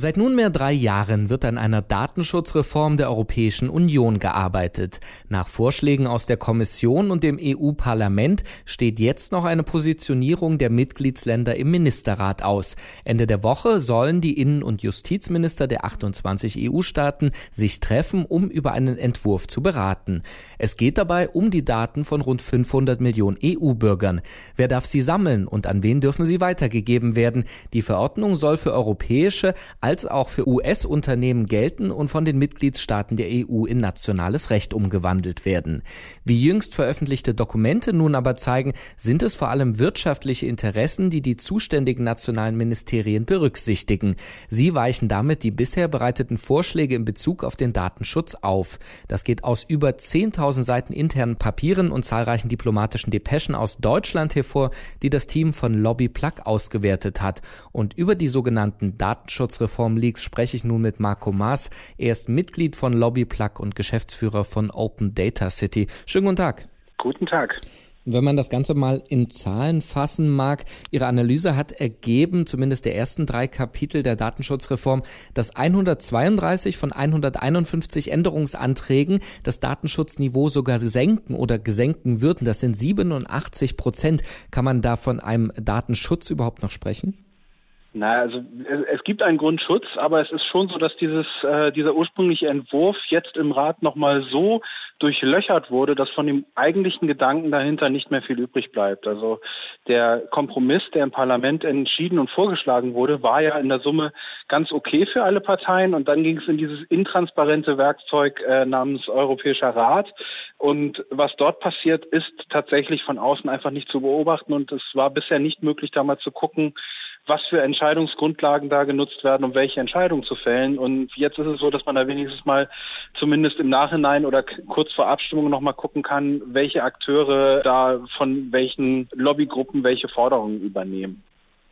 Seit nunmehr drei Jahren wird an einer Datenschutzreform der Europäischen Union gearbeitet. Nach Vorschlägen aus der Kommission und dem EU-Parlament steht jetzt noch eine Positionierung der Mitgliedsländer im Ministerrat aus. Ende der Woche sollen die Innen- und Justizminister der 28 EU-Staaten sich treffen, um über einen Entwurf zu beraten. Es geht dabei um die Daten von rund 500 Millionen EU-Bürgern. Wer darf sie sammeln und an wen dürfen sie weitergegeben werden? Die Verordnung soll für europäische als auch für US-Unternehmen gelten und von den Mitgliedstaaten der EU in nationales Recht umgewandelt werden. Wie jüngst veröffentlichte Dokumente nun aber zeigen, sind es vor allem wirtschaftliche Interessen, die die zuständigen nationalen Ministerien berücksichtigen. Sie weichen damit die bisher bereiteten Vorschläge in Bezug auf den Datenschutz auf. Das geht aus über 10.000 Seiten internen Papieren und zahlreichen diplomatischen Depeschen aus Deutschland hervor, die das Team von Lobby Plug ausgewertet hat. Und über die sogenannten Datenschutzreformen Plattform-Leaks spreche ich nun mit Marco Maas. Er ist Mitglied von Lobbyplug und Geschäftsführer von Open Data City. Schönen guten Tag. Guten Tag. Wenn man das Ganze mal in Zahlen fassen mag, Ihre Analyse hat ergeben, zumindest der ersten drei Kapitel der Datenschutzreform, dass 132 von 151 Änderungsanträgen das Datenschutzniveau sogar senken oder gesenken würden. Das sind 87 Prozent. Kann man da von einem Datenschutz überhaupt noch sprechen? Na, also es, gibt einen Grundschutz, aber es ist schon so, dass dieses, äh, dieser ursprüngliche Entwurf jetzt im Rat nochmal so durchlöchert wurde, dass von dem eigentlichen Gedanken dahinter nicht mehr viel übrig bleibt. Also der Kompromiss, der im Parlament entschieden und vorgeschlagen wurde, war ja in der Summe ganz okay für alle Parteien und dann ging es in dieses intransparente Werkzeug äh, namens Europäischer Rat und was dort passiert, ist tatsächlich von außen einfach nicht zu beobachten und es war bisher nicht möglich, da mal zu gucken, was für Entscheidungsgrundlagen da genutzt werden, um welche Entscheidungen zu fällen. Und jetzt ist es so, dass man da wenigstens mal zumindest im Nachhinein oder kurz vor Abstimmung noch mal gucken kann, welche Akteure da von welchen Lobbygruppen welche Forderungen übernehmen.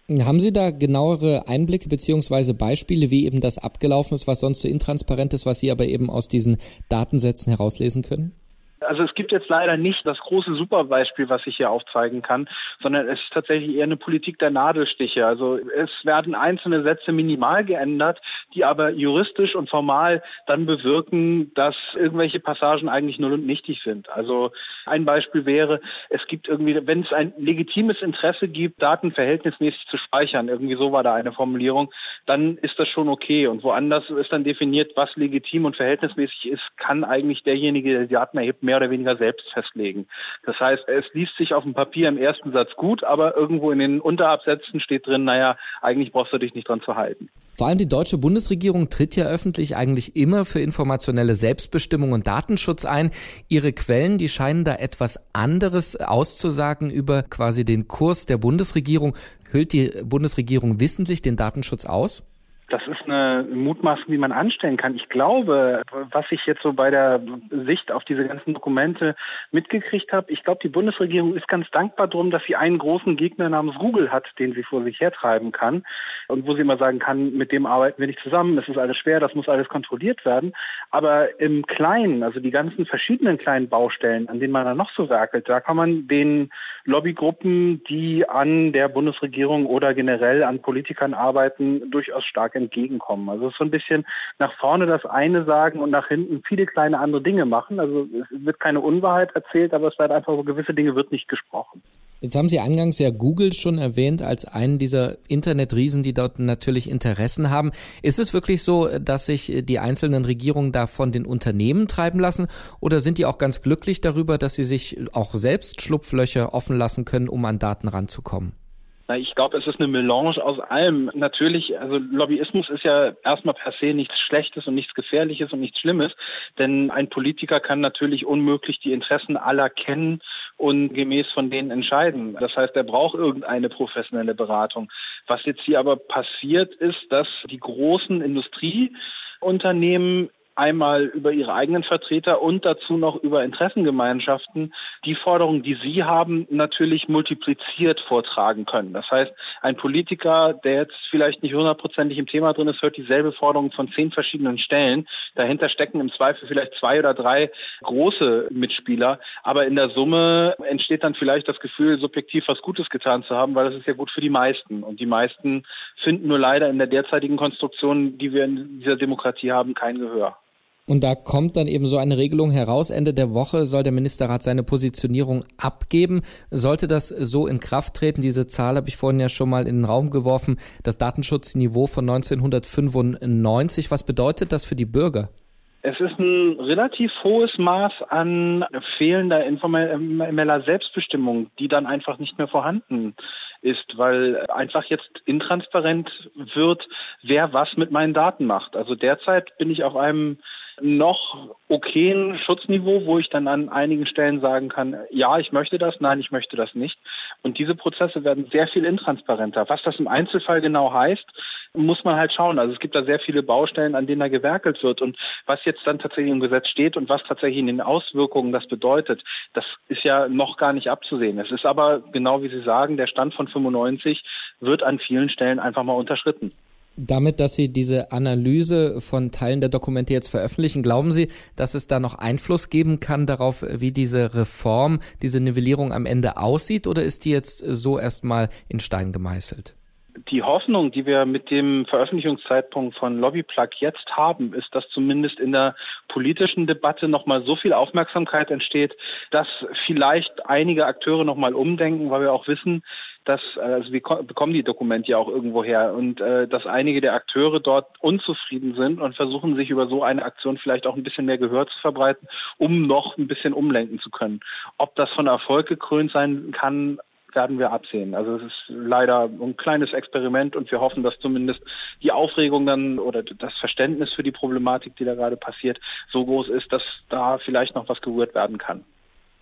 Haben Sie da genauere Einblicke beziehungsweise Beispiele, wie eben das abgelaufen ist, was sonst so intransparent ist, was Sie aber eben aus diesen Datensätzen herauslesen können? Also es gibt jetzt leider nicht das große Superbeispiel, was ich hier aufzeigen kann, sondern es ist tatsächlich eher eine Politik der Nadelstiche. Also es werden einzelne Sätze minimal geändert, die aber juristisch und formal dann bewirken, dass irgendwelche Passagen eigentlich null und nichtig sind. Also ein Beispiel wäre, es gibt irgendwie, wenn es ein legitimes Interesse gibt, Daten verhältnismäßig zu speichern, irgendwie so war da eine Formulierung, dann ist das schon okay. Und woanders ist dann definiert, was legitim und verhältnismäßig ist, kann eigentlich derjenige, der die Daten erhebt, mehr oder weniger selbst festlegen. Das heißt, es liest sich auf dem Papier im ersten Satz gut, aber irgendwo in den Unterabsätzen steht drin, naja, eigentlich brauchst du dich nicht dran zu halten. Vor allem die deutsche Bundesregierung tritt ja öffentlich eigentlich immer für informationelle Selbstbestimmung und Datenschutz ein. Ihre Quellen, die scheinen da etwas anderes auszusagen über quasi den Kurs der Bundesregierung. Hüllt die Bundesregierung wissentlich den Datenschutz aus? Das ist eine Mutmaßung, die man anstellen kann. Ich glaube, was ich jetzt so bei der Sicht auf diese ganzen Dokumente mitgekriegt habe, ich glaube, die Bundesregierung ist ganz dankbar darum, dass sie einen großen Gegner namens Google hat, den sie vor sich hertreiben kann und wo sie immer sagen kann, mit dem arbeiten wir nicht zusammen, es ist alles schwer, das muss alles kontrolliert werden. Aber im Kleinen, also die ganzen verschiedenen kleinen Baustellen, an denen man dann noch so werkelt, da kann man den Lobbygruppen, die an der Bundesregierung oder generell an Politikern arbeiten, durchaus stark entgegenkommen. Also so ein bisschen nach vorne das eine sagen und nach hinten viele kleine andere Dinge machen. Also es wird keine Unwahrheit erzählt, aber es wird einfach so gewisse Dinge wird nicht gesprochen. Jetzt haben Sie eingangs ja Google schon erwähnt als einen dieser Internetriesen, die dort natürlich Interessen haben. Ist es wirklich so, dass sich die einzelnen Regierungen da von den Unternehmen treiben lassen oder sind die auch ganz glücklich darüber, dass sie sich auch selbst Schlupflöcher offen lassen können, um an Daten ranzukommen? Na, ich glaube, es ist eine Melange aus allem. Natürlich, also Lobbyismus ist ja erstmal per se nichts Schlechtes und nichts Gefährliches und nichts Schlimmes, denn ein Politiker kann natürlich unmöglich die Interessen aller kennen und gemäß von denen entscheiden. Das heißt, er braucht irgendeine professionelle Beratung. Was jetzt hier aber passiert ist, dass die großen Industrieunternehmen einmal über ihre eigenen Vertreter und dazu noch über Interessengemeinschaften die Forderungen, die sie haben, natürlich multipliziert vortragen können. Das heißt, ein Politiker, der jetzt vielleicht nicht hundertprozentig im Thema drin ist, hört dieselbe Forderung von zehn verschiedenen Stellen. Dahinter stecken im Zweifel vielleicht zwei oder drei große Mitspieler, aber in der Summe entsteht dann vielleicht das Gefühl, subjektiv was Gutes getan zu haben, weil das ist ja gut für die meisten. Und die meisten finden nur leider in der derzeitigen Konstruktion, die wir in dieser Demokratie haben, kein Gehör. Und da kommt dann eben so eine Regelung heraus. Ende der Woche soll der Ministerrat seine Positionierung abgeben. Sollte das so in Kraft treten, diese Zahl habe ich vorhin ja schon mal in den Raum geworfen, das Datenschutzniveau von 1995, was bedeutet das für die Bürger? Es ist ein relativ hohes Maß an fehlender informeller Selbstbestimmung, die dann einfach nicht mehr vorhanden ist, weil einfach jetzt intransparent wird, wer was mit meinen Daten macht. Also derzeit bin ich auf einem noch okayen Schutzniveau, wo ich dann an einigen Stellen sagen kann, ja, ich möchte das, nein, ich möchte das nicht. Und diese Prozesse werden sehr viel intransparenter. Was das im Einzelfall genau heißt, muss man halt schauen. Also es gibt da sehr viele Baustellen, an denen da gewerkelt wird. Und was jetzt dann tatsächlich im Gesetz steht und was tatsächlich in den Auswirkungen das bedeutet, das ist ja noch gar nicht abzusehen. Es ist aber, genau wie Sie sagen, der Stand von 95 wird an vielen Stellen einfach mal unterschritten. Damit, dass Sie diese Analyse von Teilen der Dokumente jetzt veröffentlichen, glauben Sie, dass es da noch Einfluss geben kann darauf, wie diese Reform, diese Nivellierung am Ende aussieht, oder ist die jetzt so erstmal in Stein gemeißelt? Die Hoffnung, die wir mit dem Veröffentlichungszeitpunkt von Lobbyplug jetzt haben, ist, dass zumindest in der politischen Debatte nochmal so viel Aufmerksamkeit entsteht, dass vielleicht einige Akteure nochmal umdenken, weil wir auch wissen, dass, also wir bekommen die Dokumente ja auch irgendwo her und äh, dass einige der Akteure dort unzufrieden sind und versuchen sich über so eine Aktion vielleicht auch ein bisschen mehr Gehör zu verbreiten, um noch ein bisschen umlenken zu können. Ob das von Erfolg gekrönt sein kann, werden wir absehen. Also es ist leider ein kleines Experiment und wir hoffen, dass zumindest die Aufregung dann oder das Verständnis für die Problematik, die da gerade passiert, so groß ist, dass da vielleicht noch was gerührt werden kann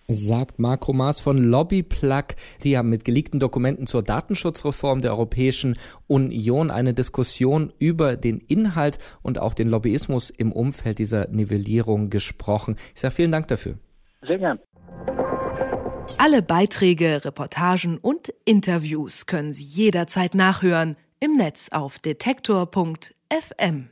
sagt Marco Maas von Lobbyplug. Die haben mit geleakten Dokumenten zur Datenschutzreform der Europäischen Union eine Diskussion über den Inhalt und auch den Lobbyismus im Umfeld dieser Nivellierung gesprochen. Ich sage vielen Dank dafür. Sehr gern. Alle Beiträge, Reportagen und Interviews können Sie jederzeit nachhören im Netz auf detektor.fm.